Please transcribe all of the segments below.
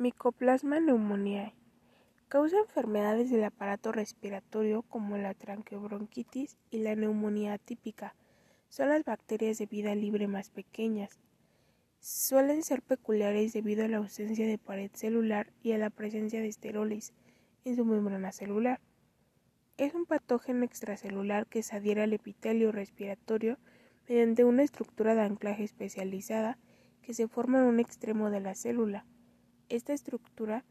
Mycoplasma pneumoniae. Causa enfermedades del aparato respiratorio como la traqueobronquitis y la neumonía atípica. Son las bacterias de vida libre más pequeñas. Suelen ser peculiares debido a la ausencia de pared celular y a la presencia de esteroles en su membrana celular. Es un patógeno extracelular que se adhiere al epitelio respiratorio mediante una estructura de anclaje especializada que se forma en un extremo de la célula. Esta estructura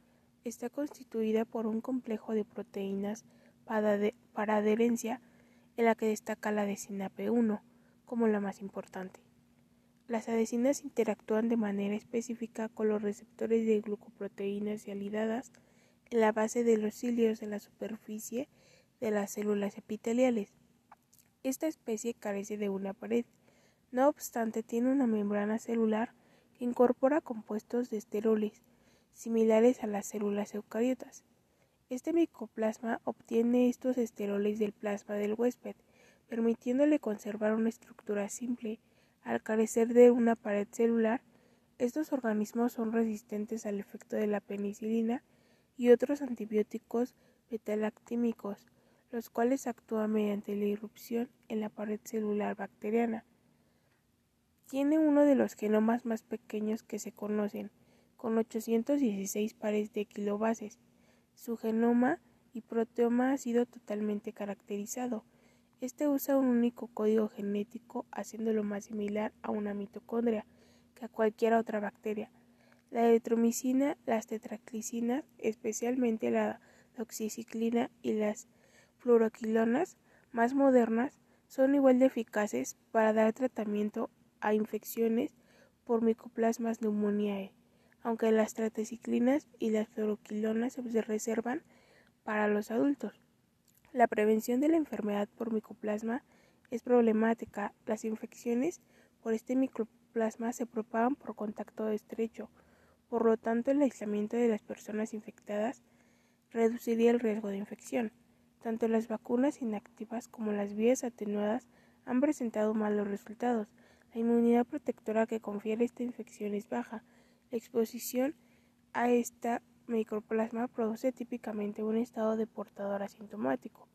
está constituida por un complejo de proteínas para adherencia en la que destaca la adesina P1 como la más importante. Las adhesinas interactúan de manera específica con los receptores de glucoproteínas y alidadas en la base de los cilios de la superficie de las células epiteliales. Esta especie carece de una pared, no obstante tiene una membrana celular que incorpora compuestos de esteroles similares a las células eucariotas. Este micoplasma obtiene estos esteroles del plasma del huésped, permitiéndole conservar una estructura simple. Al carecer de una pared celular, estos organismos son resistentes al efecto de la penicilina y otros antibióticos betalactímicos, los cuales actúan mediante la irrupción en la pared celular bacteriana. Tiene uno de los genomas más pequeños que se conocen, con 816 pares de kilobases. Su genoma y proteoma ha sido totalmente caracterizado. Este usa un único código genético, haciéndolo más similar a una mitocondria que a cualquier otra bacteria. La eritromicina, las tetraclicinas, especialmente la doxiciclina y las fluoroquilonas más modernas, son igual de eficaces para dar tratamiento a infecciones por micoplasmas pneumoniae aunque las trateciclinas y las fluoroquilonas se reservan para los adultos. La prevención de la enfermedad por micoplasma es problemática. Las infecciones por este micoplasma se propagan por contacto estrecho, por lo tanto el aislamiento de las personas infectadas reduciría el riesgo de infección. Tanto las vacunas inactivas como las vías atenuadas han presentado malos resultados. La inmunidad protectora que confiere esta infección es baja, la exposición a esta microplasma produce típicamente un estado de portador asintomático.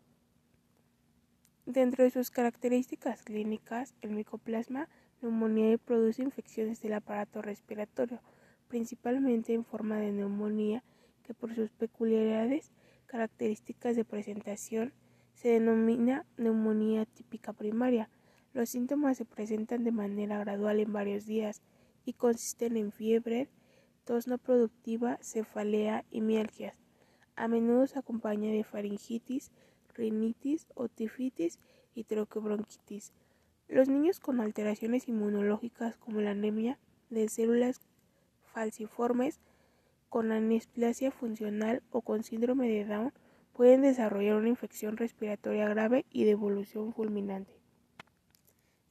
Dentro de sus características clínicas, el micoplasma pneumoniae produce infecciones del aparato respiratorio, principalmente en forma de neumonía, que por sus peculiaridades características de presentación se denomina neumonía típica primaria. Los síntomas se presentan de manera gradual en varios días, y consisten en fiebre, tos no productiva, cefalea y mialgias. A menudo se acompaña de faringitis, rinitis, otifitis y troquebronquitis. Los niños con alteraciones inmunológicas como la anemia de células falciformes, con anesplasia funcional o con síndrome de Down pueden desarrollar una infección respiratoria grave y de evolución fulminante.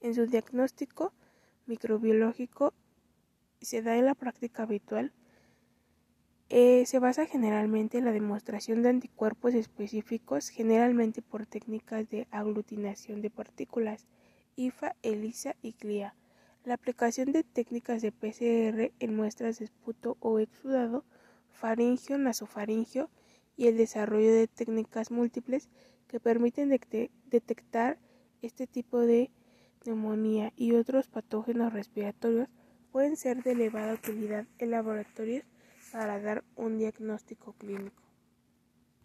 En su diagnóstico microbiológico se da en la práctica habitual eh, se basa generalmente en la demostración de anticuerpos específicos, generalmente por técnicas de aglutinación de partículas, IFA, ELISA y CLIA. La aplicación de técnicas de PCR en muestras de esputo o exudado, faringio, nasofaringio y el desarrollo de técnicas múltiples que permiten detectar este tipo de neumonía y otros patógenos respiratorios pueden ser de elevada utilidad en laboratorios para dar un diagnóstico clínico.